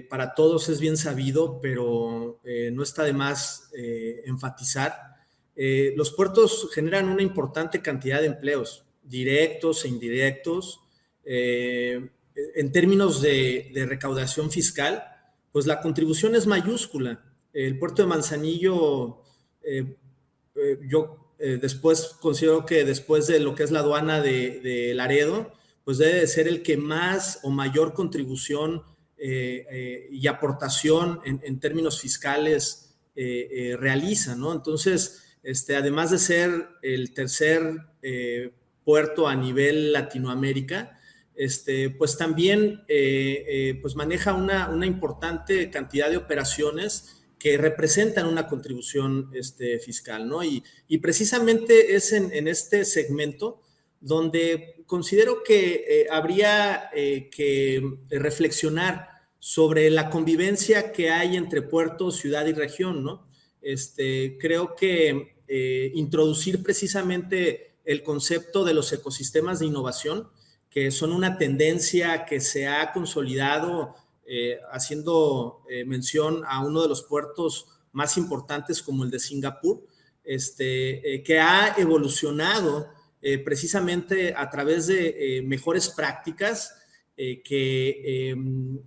Speaker 13: para todos es bien sabido, pero no está de más enfatizar. los puertos generan una importante cantidad de empleos, directos e indirectos en términos de, recaudación fiscal, pues la contribución es mayúscula. El puerto de Manzanillo, eh, eh, yo eh, después considero que después de lo que es la aduana de, Laredo, pues debe de ser el que más o mayor contribución y aportación en, términos fiscales realiza, ¿no? Entonces, este, además de ser el tercer puerto a nivel Latinoamérica, este, pues también eh, eh, pues maneja una, importante cantidad de operaciones que representan una contribución este, fiscal, ¿no? Y, precisamente es en, este segmento donde considero que eh, habría que reflexionar sobre la convivencia que hay entre puerto, ciudad y región, ¿no? Este, creo que introducir precisamente el concepto de los ecosistemas de innovación, que son una tendencia que se ha consolidado eh, haciendo eh, mención a uno de los puertos más importantes como el de Singapur, este, eh, que ha evolucionado precisamente a través de mejores prácticas que em,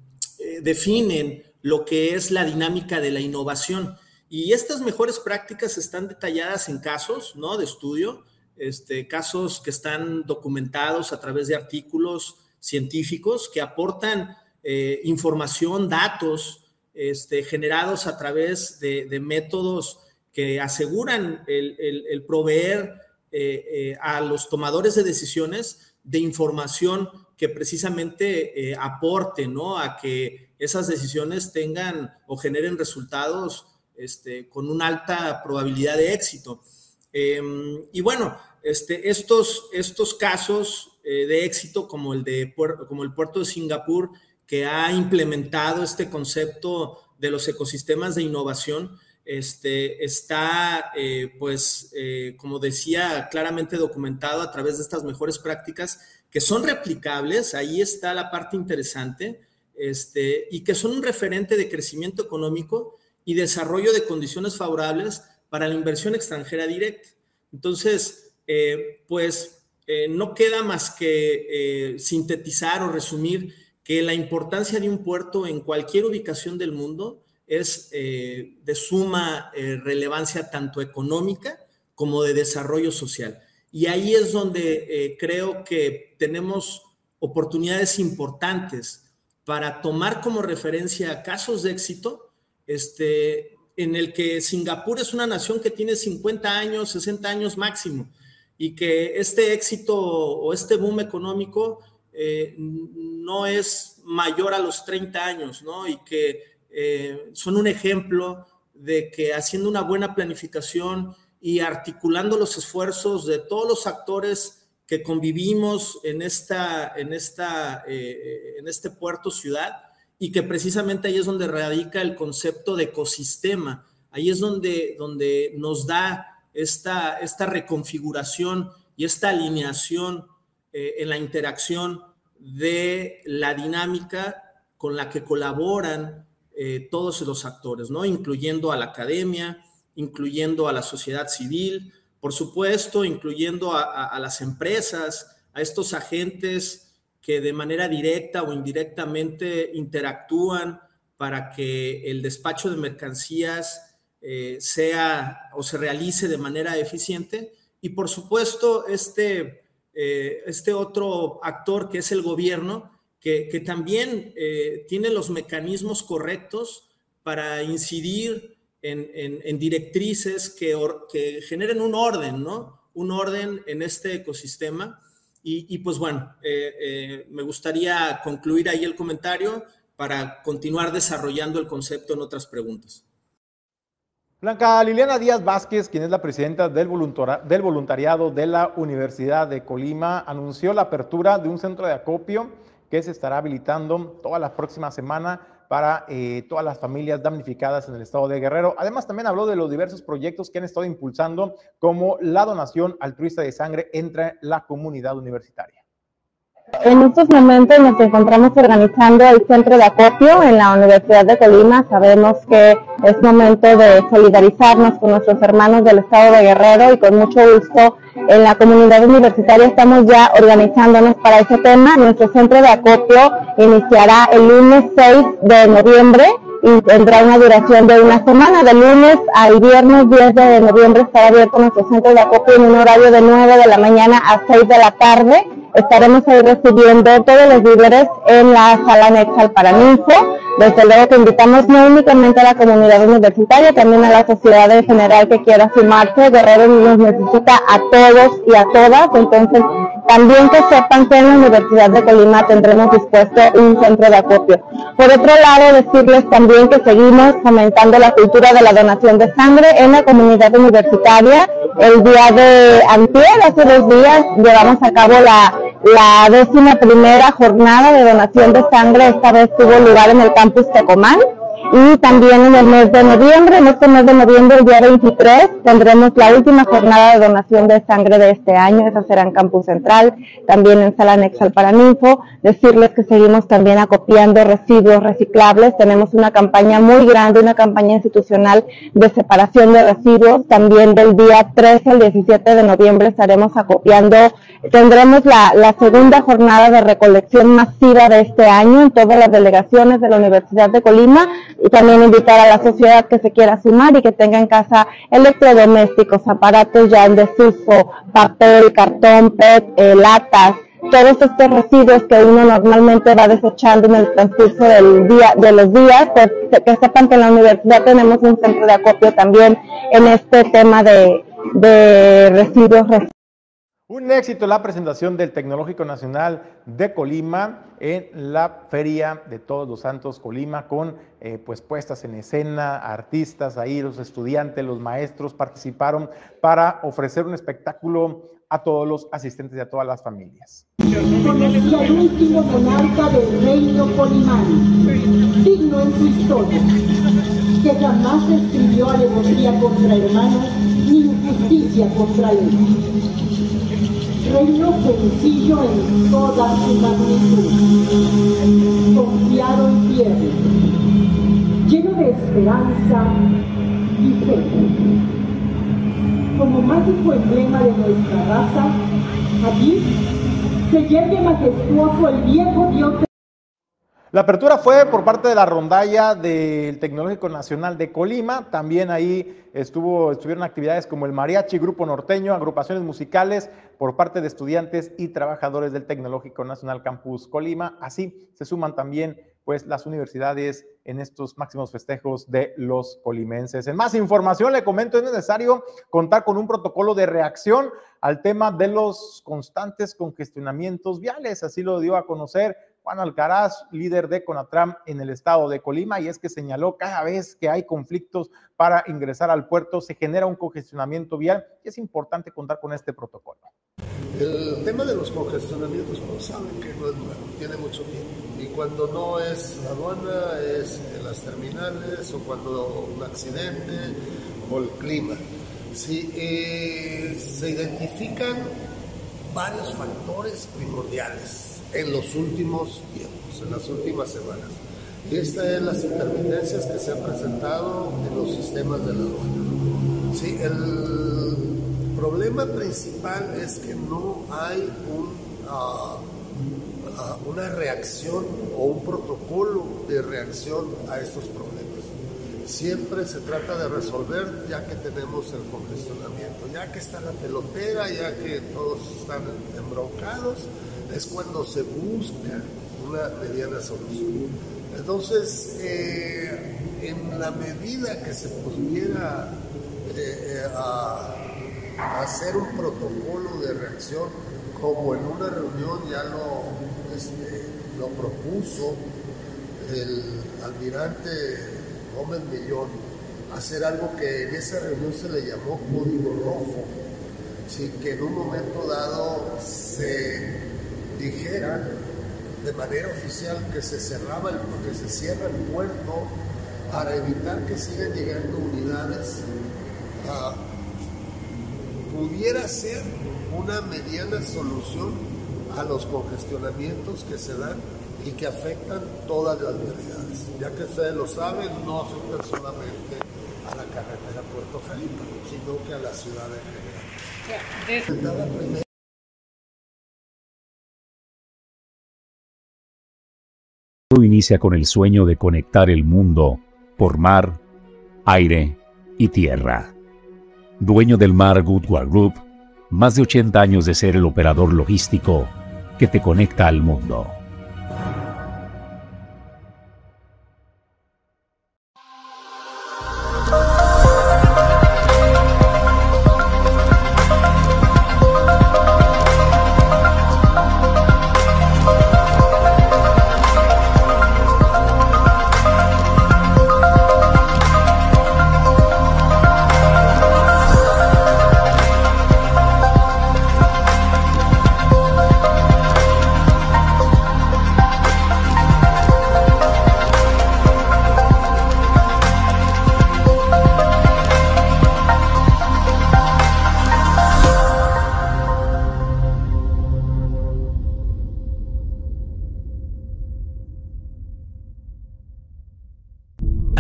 Speaker 13: definen lo que es la dinámica de la innovación. Y estas mejores prácticas están detalladas en casos ¿no? de estudio este, casos que están documentados a través de artículos científicos que aportan eh, información, datos este, generados a través de, métodos que aseguran el, proveer eh, eh, a los tomadores de decisiones de información que precisamente aporte a que esas decisiones tengan o generen resultados este, con una alta probabilidad de éxito. Em, y bueno, este, estos, estos casos eh, de éxito como el, de, como el puerto de Singapur, que ha implementado este concepto de los ecosistemas de innovación, este, está, eh, pues, eh, como decía, claramente documentado a través de estas mejores prácticas que son replicables, ahí está la parte interesante, este, y que son un referente de crecimiento económico y desarrollo de condiciones favorables para la inversión extranjera directa. Entonces, eh, pues eh, no queda más que eh, sintetizar o resumir que la importancia de un puerto en cualquier ubicación del mundo es de suma relevancia tanto económica como de desarrollo social. Y ahí es donde creo que tenemos oportunidades importantes para tomar como referencia casos de éxito este, en el que Singapur es una nación que tiene 50 años, 60 años máximo, y que este éxito o este boom económico eh, no es mayor a los 30 años, ¿no? Y que eh, son un ejemplo de que haciendo una buena planificación y articulando los esfuerzos de todos los actores que convivimos en, esta, en, esta, eh, en este puerto ciudad y que precisamente ahí es donde radica el concepto de ecosistema. Ahí es donde, donde nos da esta, esta reconfiguración y esta alineación eh, en la interacción de la dinámica con la que colaboran eh, todos los actores, ¿no? Incluyendo a la academia, incluyendo a la sociedad civil, por supuesto, incluyendo a, las empresas, a estos agentes que de manera directa o indirectamente interactúan para que el despacho de mercancías eh, sea o se realice de manera eficiente. Y por supuesto, este, eh, este otro actor que es el gobierno, que, también eh, tiene los mecanismos correctos para incidir en, directrices que, que, generen un orden, ¿no? Un orden en este ecosistema. Y, pues bueno, eh, me gustaría concluir ahí el comentario para continuar desarrollando el concepto en otras preguntas.
Speaker 2: Blanca Liliana Díaz Vázquez, quien es la presidenta del, voluntariado de la Universidad de Colima, anunció la apertura de un centro de acopio que se estará habilitando toda la próxima semana para eh, todas las familias damnificadas en el estado de Guerrero. Además, también habló de los diversos proyectos que han estado impulsando, como la donación altruista de sangre entre la comunidad universitaria.
Speaker 14: En estos momentos nos encontramos organizando el centro de acopio en la Universidad de Colima. Sabemos que es momento de solidarizarnos con nuestros hermanos del estado de Guerrero y con mucho gusto en la comunidad universitaria estamos ya organizándonos para ese tema. Nuestro centro de acopio iniciará el lunes 6 de noviembre y tendrá una duración de una semana. De lunes al viernes 10 de noviembre estará abierto nuestro centro de acopio en un horario de 9 de la mañana a 6 de la tarde estaremos ahí recibiendo todos los líderes en la sala Nexal para Ninfo. Desde luego que invitamos no únicamente a la comunidad universitaria, también a la sociedad en general que quiera sumarse. Guerrero nos necesita a todos y a todas, entonces también que sepan que en la Universidad de Colima tendremos dispuesto un centro de acopio. Por otro lado, decirles también que seguimos fomentando la cultura de la donación de sangre en la comunidad universitaria. El día de antier, hace dos días, llevamos a cabo la, la décima primera jornada de donación de sangre. Esta vez tuvo lugar en el campus Tecomán y también en el mes de noviembre, en este mes de noviembre, el día 23, tendremos la última jornada de donación de sangre de este año. Esa será en Campus Central, también en Sala Nexal Paraninfo. Decirles que seguimos también acopiando residuos reciclables. Tenemos una campaña muy grande, una campaña institucional de separación de residuos. También del día 13 al 17 de noviembre estaremos acopiando. Tendremos la, segunda jornada de recolección masiva de este año en todas las delegaciones de la Universidad de Colima y también invitar a la sociedad que se quiera sumar y que tenga en casa electrodomésticos, aparatos ya en desuso, papel, cartón, PET, eh, latas, todos estos residuos que uno normalmente va desechando en el transcurso del día, de los días, pues que sepan que en la universidad tenemos un centro de acopio también en este tema de, de residuos
Speaker 2: un éxito la presentación del Tecnológico Nacional de Colima en la Feria de Todos los Santos Colima con eh, pues puestas en escena, artistas ahí, los estudiantes, los maestros participaron para ofrecer un espectáculo a todos los asistentes y a todas las familias.
Speaker 15: Conocía el último monarca del reino colimano, digno en su historia, que jamás escribió alevosía contra hermanos ni injusticia contra él reino sencillo en toda su magnitud, confiado en tierra, lleno de esperanza y fe. Como mágico emblema de nuestra raza, allí se yergue majestuoso el viejo dios
Speaker 2: la apertura fue por parte de la rondalla del Tecnológico Nacional de Colima. También ahí estuvo, estuvieron actividades como el Mariachi, Grupo Norteño, agrupaciones musicales por parte de estudiantes y trabajadores del Tecnológico Nacional Campus Colima. Así se suman también pues las universidades en estos máximos festejos de los colimenses. En más información le comento, es necesario contar con un protocolo de reacción al tema de los constantes congestionamientos viales, así lo dio a conocer Juan Alcaraz, líder de Conatram en el estado de Colima, y es que señaló cada vez que hay conflictos para ingresar al puerto se genera un congestionamiento vial y es importante contar con este protocolo.
Speaker 16: El tema de los congestionamientos, pues saben que no es nuevo, tiene mucho tiempo. Y cuando no es la aduana, es en las terminales o cuando un accidente o el clima. Sí, eh, se identifican varios factores primordiales en los últimos tiempos, en las últimas semanas. Y estas son las intermitencias que se han presentado en los sistemas de la aduana. Sí, el problema principal es que no hay un, ah, ah, una reacción o un protocolo de reacción a estos problemas. Siempre se trata de resolver ya que tenemos el congestionamiento, ya que está la pelotera, ya que todos están embroncados es cuando se busca una mediana solución. Entonces, eh, en la medida que se pudiera eh, eh, hacer un protocolo de reacción, como en una reunión ya lo, este, lo propuso el almirante Gómez Millón, hacer algo que en esa reunión se le llamó código rojo, ¿sí? que en un momento dado se dijera de manera oficial que se cerraba el, que se cierra el puerto para evitar que sigan llegando unidades, ah, pudiera ser una mediana solución a los congestionamientos que se dan y que afectan todas las realidades. Ya que ustedes lo saben, no afectan solamente a la carretera Puerto Felipe, sino que a la ciudad en general.
Speaker 7: Con el sueño de conectar el mundo por mar, aire y tierra. Dueño del Mar Goodward Group, más de 80 años de ser el operador logístico que te conecta al mundo.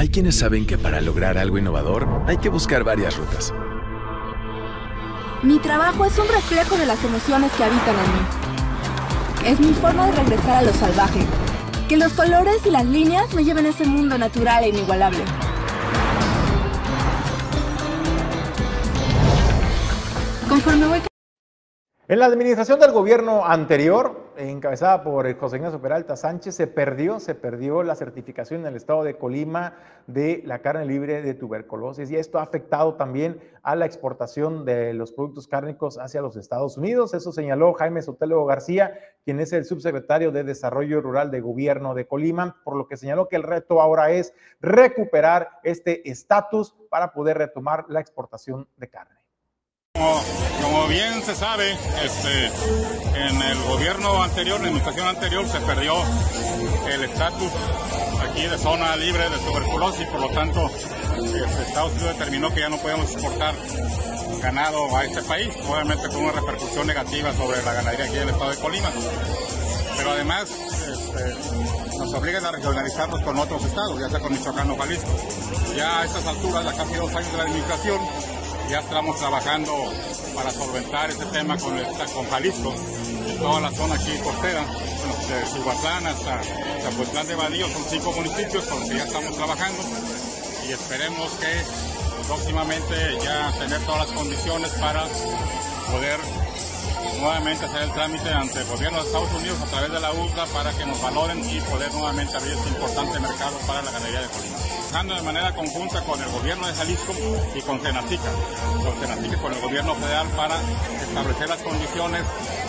Speaker 17: Quienes saben que para lograr algo innovador hay que buscar varias rutas.
Speaker 18: Mi trabajo es un reflejo de las emociones que habitan en mí. Es mi forma de regresar a lo salvaje. Que los colores y las líneas me lleven a ese mundo natural e inigualable. Conforme voy
Speaker 2: en la administración del gobierno anterior, encabezada por José Ignacio Peralta Sánchez, se perdió, se perdió la certificación en el estado de Colima de la carne libre de tuberculosis y esto ha afectado también a la exportación de los productos cárnicos hacia los Estados Unidos. Eso señaló Jaime Sotelo García, quien es el subsecretario de Desarrollo Rural de Gobierno de Colima, por lo que señaló que el reto ahora es recuperar este estatus para poder retomar la exportación de carne.
Speaker 19: Como, bien se sabe, este, en el gobierno anterior, en la administración anterior, se perdió el estatus aquí de zona libre de tuberculosis, por lo tanto, este, Estados Unidos determinó que ya no podemos exportar ganado a este país, obviamente con una repercusión negativa sobre la ganadería aquí en el estado de Colima. Pero además este, nos obligan a regionalizarnos con otros estados, ya sea con Michoacán o Jalisco. Ya a estas alturas, ya casi dos años de la administración, ya estamos trabajando para solventar este tema con, Jalisco, toda la zona aquí costera, de Cihuatlán hasta Zapotlán de Badío, son cinco municipios con los que ya estamos trabajando y esperemos que próximamente ya tener todas las condiciones para poder nuevamente hacer el trámite ante el gobierno de Estados Unidos a través de la USDA para que nos valoren y poder nuevamente abrir este importante mercado para la ganadería de Colima. Trabajando de manera conjunta con el gobierno de Jalisco y con Senatica, con Senatica y con el gobierno federal para establecer las condiciones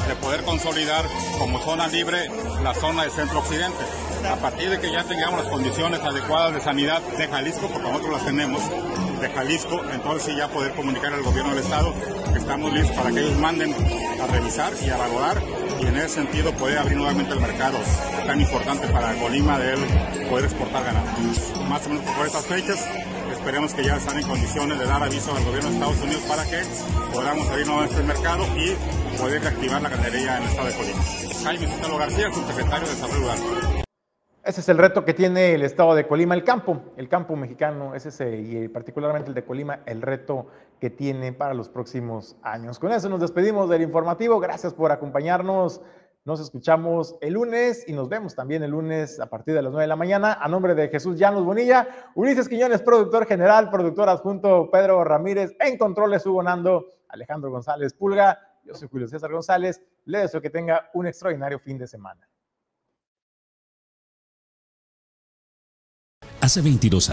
Speaker 19: de poder consolidar como zona libre la zona de centro occidente. A partir de que ya tengamos las condiciones adecuadas de sanidad de Jalisco, porque nosotros las tenemos, de Jalisco, entonces ya poder comunicar al gobierno del estado que estamos listos para que ellos manden a revisar y a valorar y en ese sentido poder abrir nuevamente el mercado tan importante para Colima de él poder exportar ganado. Más o menos por estas fechas esperemos que ya están en condiciones de dar aviso al gobierno de Estados Unidos para que podamos abrir nuevamente el mercado y poder reactivar la ganadería en el estado de Colima. Jaime Sotelo García, subsecretario de Desarrollo Rural.
Speaker 2: Ese es el reto que tiene el estado de Colima, el campo, el campo mexicano, ese es, y particularmente el de Colima, el reto que tiene para los próximos años. Con eso nos despedimos del informativo. Gracias por acompañarnos. Nos escuchamos el lunes y nos vemos también el lunes a partir de las 9 de la mañana. A nombre de Jesús Llanos Bonilla, Ulises Quiñones, productor general, productor adjunto Pedro Ramírez, en controles Hugo Nando, Alejandro González Pulga. Yo soy Julio César González. Le deseo que tenga un extraordinario fin de semana.
Speaker 7: Hace 22 años.